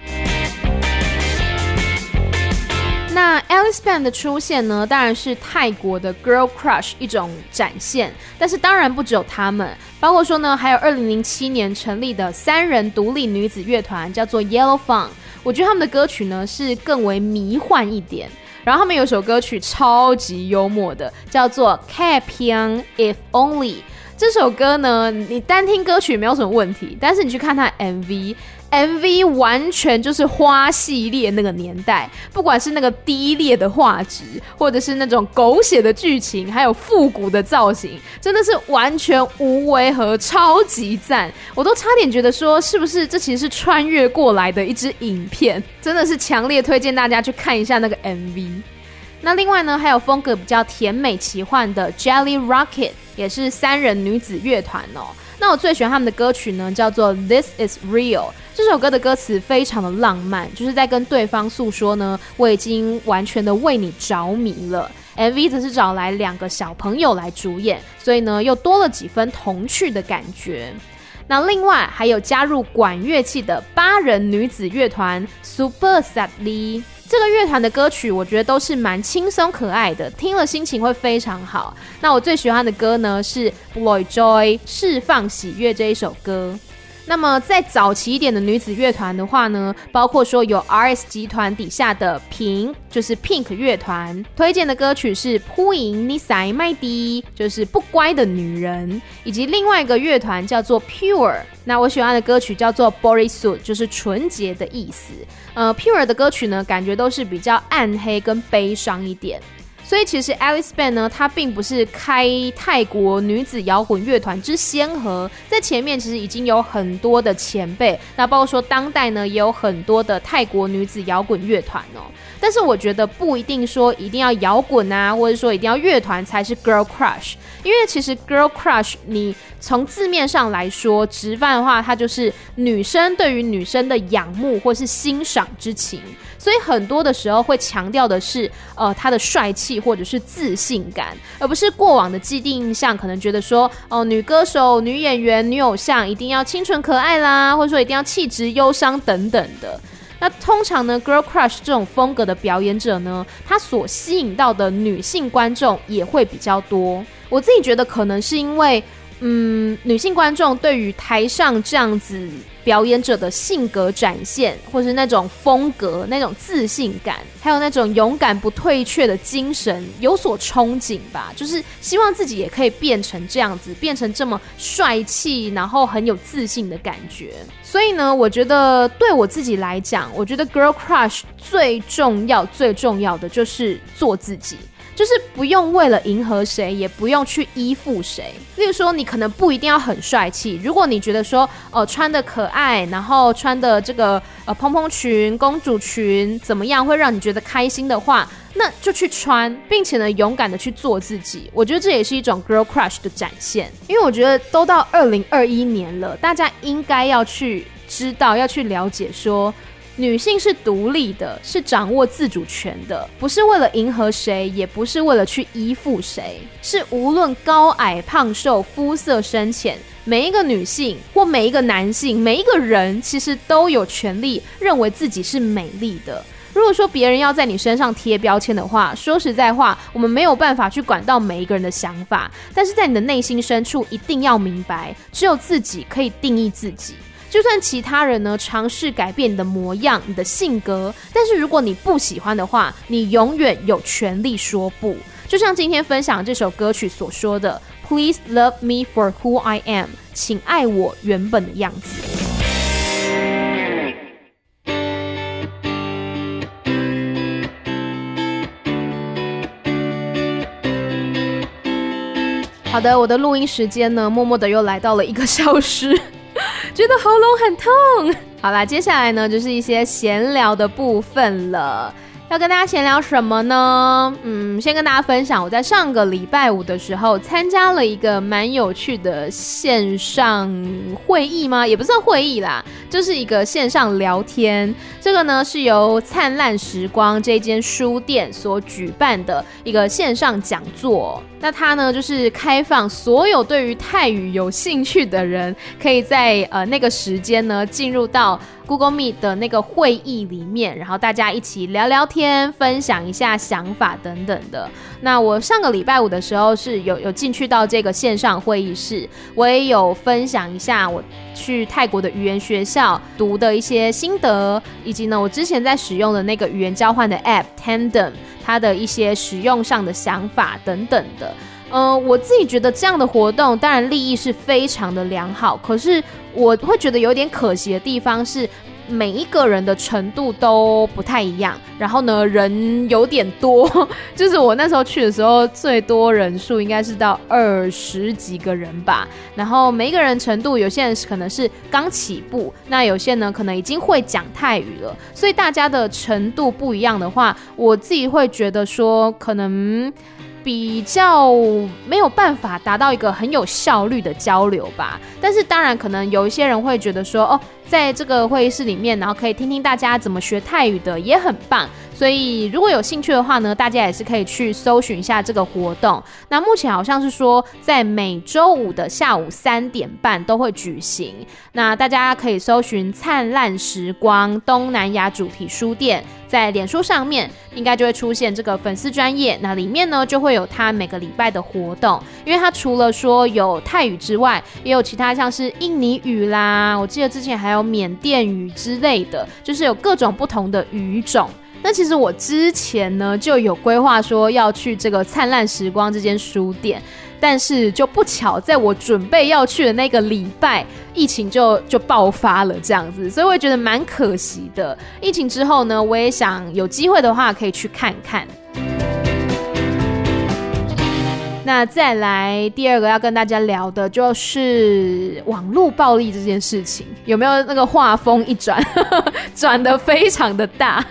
那 Alice Band 的出现呢，当然是泰国的 Girl Crush 一种展现，但是当然不只有他们，包括说呢，还有2007年成立的三人独立女子乐团，叫做 Yellow Fun。我觉得他们的歌曲呢是更为迷幻一点，然后他们有首歌曲超级幽默的，叫做 Kep Young If Only。这首歌呢，你单听歌曲没有什么问题，但是你去看它 MV。MV 完全就是花系列那个年代，不管是那个低劣的画质，或者是那种狗血的剧情，还有复古的造型，真的是完全无违和，超级赞！我都差点觉得说，是不是这其实是穿越过来的一支影片？真的是强烈推荐大家去看一下那个 MV。那另外呢，还有风格比较甜美奇幻的 Jelly Rocket，也是三人女子乐团哦。那我最喜欢他们的歌曲呢，叫做 This Is Real。这首歌的歌词非常的浪漫，就是在跟对方诉说呢，我已经完全的为你着迷了。MV 则是找来两个小朋友来主演，所以呢，又多了几分童趣的感觉。那另外还有加入管乐器的八人女子乐团 Super Sadly。这个乐团的歌曲，我觉得都是蛮轻松可爱的，听了心情会非常好。那我最喜欢的歌呢，是 Boy Joy 释放喜悦这一首歌。那么在早期一点的女子乐团的话呢，包括说有 RS 集团底下的 Pink，就是 Pink 乐团，推荐的歌曲是 Puing Nisai Maidi，就是不乖的女人，以及另外一个乐团叫做 Pure，那我喜欢的歌曲叫做 Borisu，就是纯洁的意思。呃，Pure 的歌曲呢，感觉都是比较暗黑跟悲伤一点。所以其实 Alice Band 呢，它并不是开泰国女子摇滚乐团之先河，在前面其实已经有很多的前辈，那包括说当代呢，也有很多的泰国女子摇滚乐团哦。但是我觉得不一定说一定要摇滚啊，或者说一定要乐团才是 Girl Crush，因为其实 Girl Crush 你从字面上来说，直翻的话，它就是女生对于女生的仰慕或是欣赏之情。所以很多的时候会强调的是，呃，他的帅气或者是自信感，而不是过往的既定印象，可能觉得说，哦、女歌手、女演员、女偶像一定要清纯可爱啦，或者说一定要气质忧伤等等的。那通常呢，Girl Crush 这种风格的表演者呢，他所吸引到的女性观众也会比较多。我自己觉得可能是因为。嗯，女性观众对于台上这样子表演者的性格展现，或是那种风格、那种自信感，还有那种勇敢不退却的精神，有所憧憬吧。就是希望自己也可以变成这样子，变成这么帅气，然后很有自信的感觉。所以呢，我觉得对我自己来讲，我觉得 Girl Crush 最重要、最重要的就是做自己。就是不用为了迎合谁，也不用去依附谁。例如说，你可能不一定要很帅气。如果你觉得说，哦、呃，穿的可爱，然后穿的这个呃蓬蓬裙、公主裙怎么样，会让你觉得开心的话，那就去穿，并且呢，勇敢的去做自己。我觉得这也是一种 girl crush 的展现。因为我觉得都到二零二一年了，大家应该要去知道，要去了解说。女性是独立的，是掌握自主权的，不是为了迎合谁，也不是为了去依附谁，是无论高矮胖瘦、肤色深浅，每一个女性或每一个男性，每一个人其实都有权利认为自己是美丽的。如果说别人要在你身上贴标签的话，说实在话，我们没有办法去管到每一个人的想法，但是在你的内心深处一定要明白，只有自己可以定义自己。就算其他人呢，尝试改变你的模样、你的性格，但是如果你不喜欢的话，你永远有权利说不。就像今天分享这首歌曲所说的：“Please love me for who I am，请爱我原本的样子。”好的，我的录音时间呢，默默的又来到了一个小时。觉得喉咙很痛。好啦，接下来呢就是一些闲聊的部分了。要跟大家闲聊什么呢？嗯，先跟大家分享，我在上个礼拜五的时候参加了一个蛮有趣的线上会议吗？也不算会议啦，就是一个线上聊天。这个呢是由灿烂时光这间书店所举办的一个线上讲座。那它呢就是开放所有对于泰语有兴趣的人，可以在呃那个时间呢进入到 Google Meet 的那个会议里面，然后大家一起聊聊天，分享一下想法等等的。那我上个礼拜五的时候是有有进去到这个线上会议室，我也有分享一下我去泰国的语言学校读的一些心得，以及呢我之前在使用的那个语言交换的 App Tandem，它的一些使用上的想法等等的。嗯、呃，我自己觉得这样的活动当然利益是非常的良好，可是我会觉得有点可惜的地方是每一个人的程度都不太一样，然后呢人有点多，就是我那时候去的时候最多人数应该是到二十几个人吧，然后每一个人程度有些人可能是刚起步，那有些呢可能已经会讲泰语了，所以大家的程度不一样的话，我自己会觉得说可能。比较没有办法达到一个很有效率的交流吧，但是当然可能有一些人会觉得说，哦，在这个会议室里面，然后可以听听大家怎么学泰语的，也很棒。所以如果有兴趣的话呢，大家也是可以去搜寻一下这个活动。那目前好像是说在每周五的下午三点半都会举行。那大家可以搜寻“灿烂时光东南亚主题书店”，在脸书上面应该就会出现这个粉丝专页。那里面呢就会有他每个礼拜的活动，因为他除了说有泰语之外，也有其他像是印尼语啦，我记得之前还有缅甸语之类的，就是有各种不同的语种。那其实我之前呢就有规划说要去这个灿烂时光这间书店，但是就不巧在我准备要去的那个礼拜，疫情就就爆发了这样子，所以我也觉得蛮可惜的。疫情之后呢，我也想有机会的话可以去看看。那再来第二个要跟大家聊的就是网络暴力这件事情，有没有那个画风一转，转得非常的大？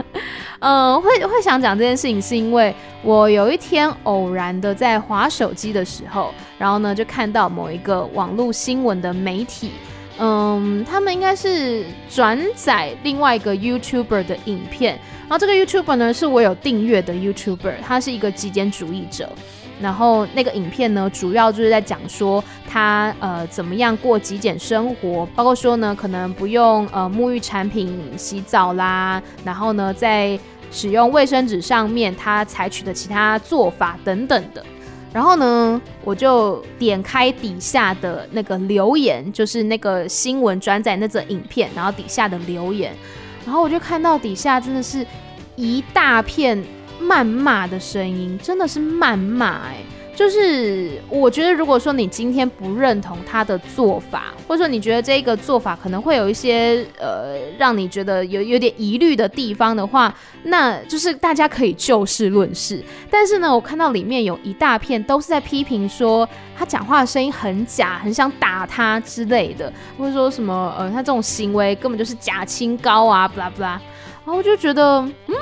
嗯，会会想讲这件事情，是因为我有一天偶然的在滑手机的时候，然后呢就看到某一个网络新闻的媒体，嗯，他们应该是转载另外一个 YouTuber 的影片，然后这个 YouTuber 呢是我有订阅的 YouTuber，他是一个极简主义者。然后那个影片呢，主要就是在讲说他呃怎么样过极简生活，包括说呢可能不用呃沐浴产品洗澡啦，然后呢在使用卫生纸上面他采取的其他做法等等的。然后呢我就点开底下的那个留言，就是那个新闻转载那则影片，然后底下的留言，然后我就看到底下真的是一大片。谩骂的声音真的是谩骂哎，就是我觉得，如果说你今天不认同他的做法，或者说你觉得这个做法可能会有一些呃让你觉得有有点疑虑的地方的话，那就是大家可以就事论事。但是呢，我看到里面有一大片都是在批评说他讲话的声音很假，很想打他之类的，或者说什么呃他这种行为根本就是假清高啊，不啦不啦，然后我就觉得嗯。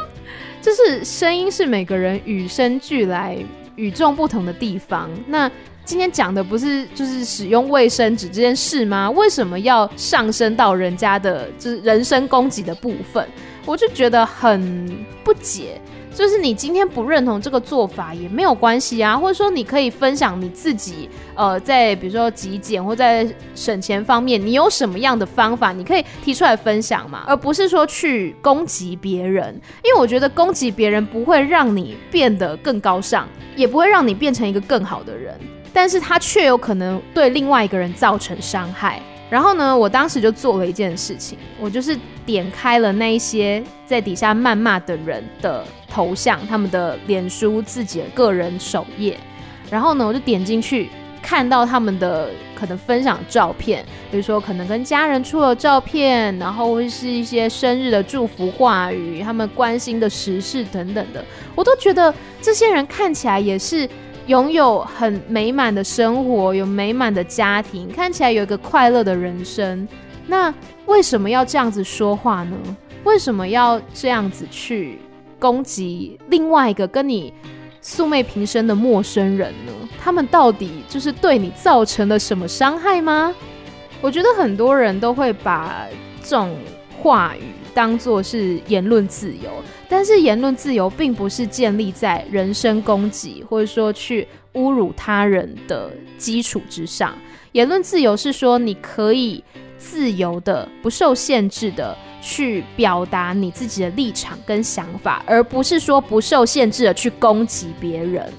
就是声音是每个人与生俱来、与众不同的地方。那今天讲的不是就是使用卫生纸这件事吗？为什么要上升到人家的就是人身攻击的部分？我就觉得很不解。就是你今天不认同这个做法也没有关系啊，或者说你可以分享你自己，呃，在比如说极简或在省钱方面，你有什么样的方法，你可以提出来分享嘛，而不是说去攻击别人，因为我觉得攻击别人不会让你变得更高尚，也不会让你变成一个更好的人，但是他却有可能对另外一个人造成伤害。然后呢，我当时就做了一件事情，我就是点开了那一些在底下谩骂的人的头像，他们的脸书自己的个人首页。然后呢，我就点进去，看到他们的可能分享照片，比如说可能跟家人出了照片，然后会是一些生日的祝福话语，他们关心的时事等等的，我都觉得这些人看起来也是。拥有很美满的生活，有美满的家庭，看起来有一个快乐的人生，那为什么要这样子说话呢？为什么要这样子去攻击另外一个跟你素昧平生的陌生人呢？他们到底就是对你造成了什么伤害吗？我觉得很多人都会把这种话语当作是言论自由，但是言论自由并不是建立在人身攻击或者说去侮辱他人的基础之上。言论自由是说你可以自由的、不受限制的去表达你自己的立场跟想法，而不是说不受限制的去攻击别人。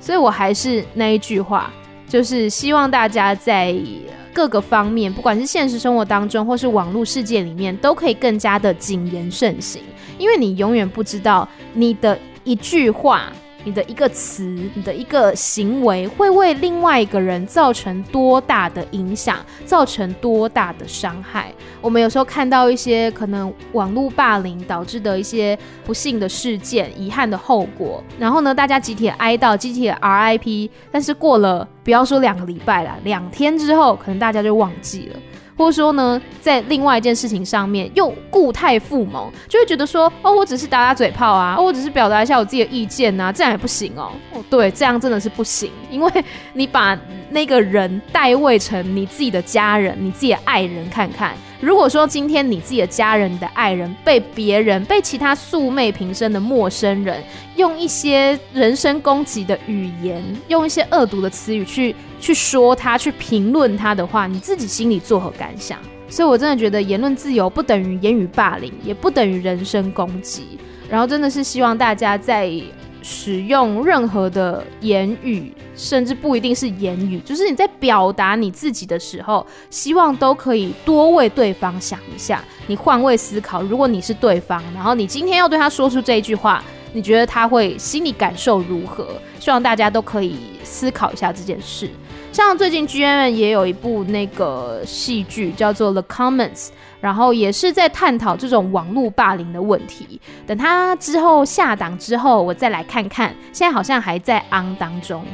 所以我还是那一句话，就是希望大家在。各个方面，不管是现实生活当中，或是网络世界里面，都可以更加的谨言慎行，因为你永远不知道你的一句话。你的一个词，你的一个行为，会为另外一个人造成多大的影响，造成多大的伤害？我们有时候看到一些可能网络霸凌导致的一些不幸的事件、遗憾的后果，然后呢，大家集体哀悼、集体 RIP，但是过了不要说两个礼拜啦，两天之后，可能大家就忘记了。或者说呢，在另外一件事情上面又固态附萌，就会觉得说，哦，我只是打打嘴炮啊，我只是表达一下我自己的意见啊，这样也不行哦。哦，对，这样真的是不行，因为你把那个人代位成你自己的家人、你自己的爱人，看看。如果说今天你自己的家人、你的爱人被别人、被其他素昧平生的陌生人用一些人身攻击的语言、用一些恶毒的词语去去说他、去评论他的话，你自己心里作何感想？所以我真的觉得言论自由不等于言语霸凌，也不等于人身攻击。然后真的是希望大家在。使用任何的言语，甚至不一定是言语，就是你在表达你自己的时候，希望都可以多为对方想一下。你换位思考，如果你是对方，然后你今天要对他说出这一句话，你觉得他会心里感受如何？希望大家都可以思考一下这件事。像最近 GMM 也有一部那个戏剧叫做《The Comments》，然后也是在探讨这种网络霸凌的问题。等他之后下档之后，我再来看看。现在好像还在 on 当中。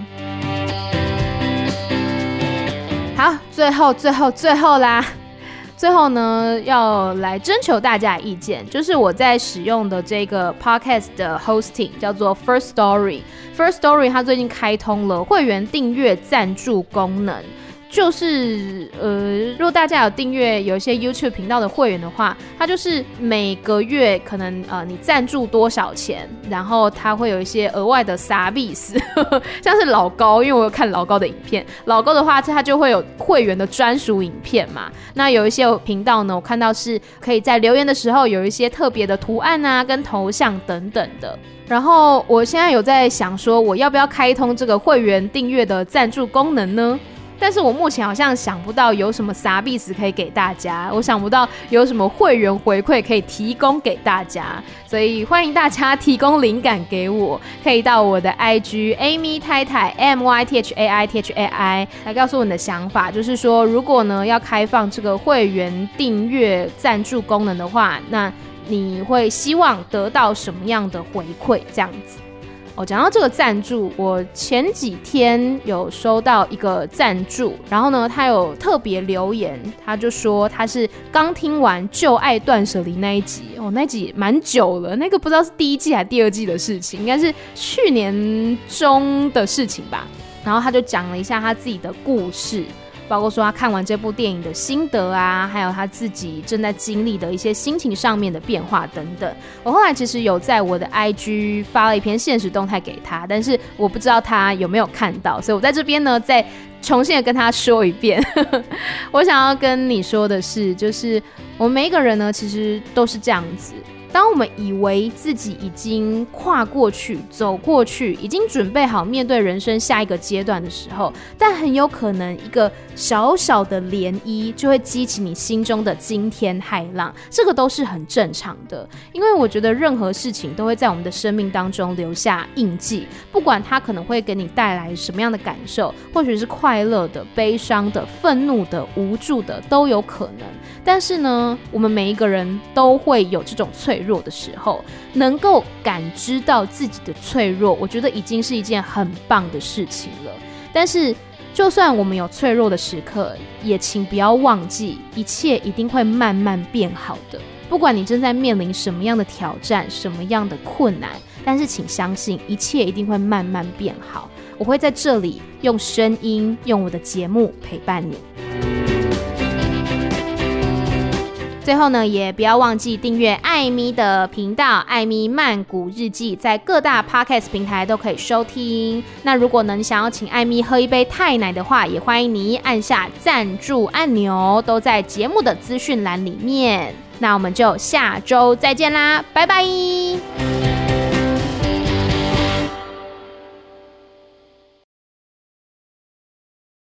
好，最后最后最后啦！最后呢，要来征求大家意见，就是我在使用的这个 podcast 的 hosting 叫做 First Story。First Story 它最近开通了会员订阅赞助功能。就是呃，如果大家有订阅有一些 YouTube 频道的会员的话，它就是每个月可能呃你赞助多少钱，然后它会有一些额外的 service，像是老高，因为我有看老高的影片，老高的话它就会有会员的专属影片嘛。那有一些频道呢，我看到是可以在留言的时候有一些特别的图案啊，跟头像等等的。然后我现在有在想说，我要不要开通这个会员订阅的赞助功能呢？但是我目前好像想不到有什么啥币值可以给大家，我想不到有什么会员回馈可以提供给大家，所以欢迎大家提供灵感给我，可以到我的 IG Amy 太太 M Y T H A I T H A I 来告诉我你的想法，就是说如果呢要开放这个会员订阅赞助功能的话，那你会希望得到什么样的回馈？这样子。哦，讲到这个赞助，我前几天有收到一个赞助，然后呢，他有特别留言，他就说他是刚听完《旧爱断舍离》那一集，哦，那集蛮久了，那个不知道是第一季还是第二季的事情，应该是去年中的事情吧，然后他就讲了一下他自己的故事。包括说他看完这部电影的心得啊，还有他自己正在经历的一些心情上面的变化等等。我后来其实有在我的 IG 发了一篇现实动态给他，但是我不知道他有没有看到，所以我在这边呢再重新的跟他说一遍。我想要跟你说的是，就是我们每一个人呢，其实都是这样子。当我们以为自己已经跨过去、走过去，已经准备好面对人生下一个阶段的时候，但很有可能一个小小的涟漪就会激起你心中的惊天骇浪，这个都是很正常的。因为我觉得任何事情都会在我们的生命当中留下印记，不管它可能会给你带来什么样的感受，或许是快乐的、悲伤的、愤怒的、无助的，都有可能。但是呢，我们每一个人都会有这种脆弱的时候，能够感知到自己的脆弱，我觉得已经是一件很棒的事情了。但是就算我们有脆弱的时刻，也请不要忘记，一切一定会慢慢变好的。不管你正在面临什么样的挑战，什么样的困难，但是请相信，一切一定会慢慢变好。我会在这里用声音，用我的节目陪伴你。最后呢，也不要忘记订阅艾咪的频道《艾咪曼谷日记》，在各大 Podcast 平台都可以收听。那如果能，想要请艾咪喝一杯泰奶的话，也欢迎你按下赞助按钮，都在节目的资讯栏里面。那我们就下周再见啦，拜拜。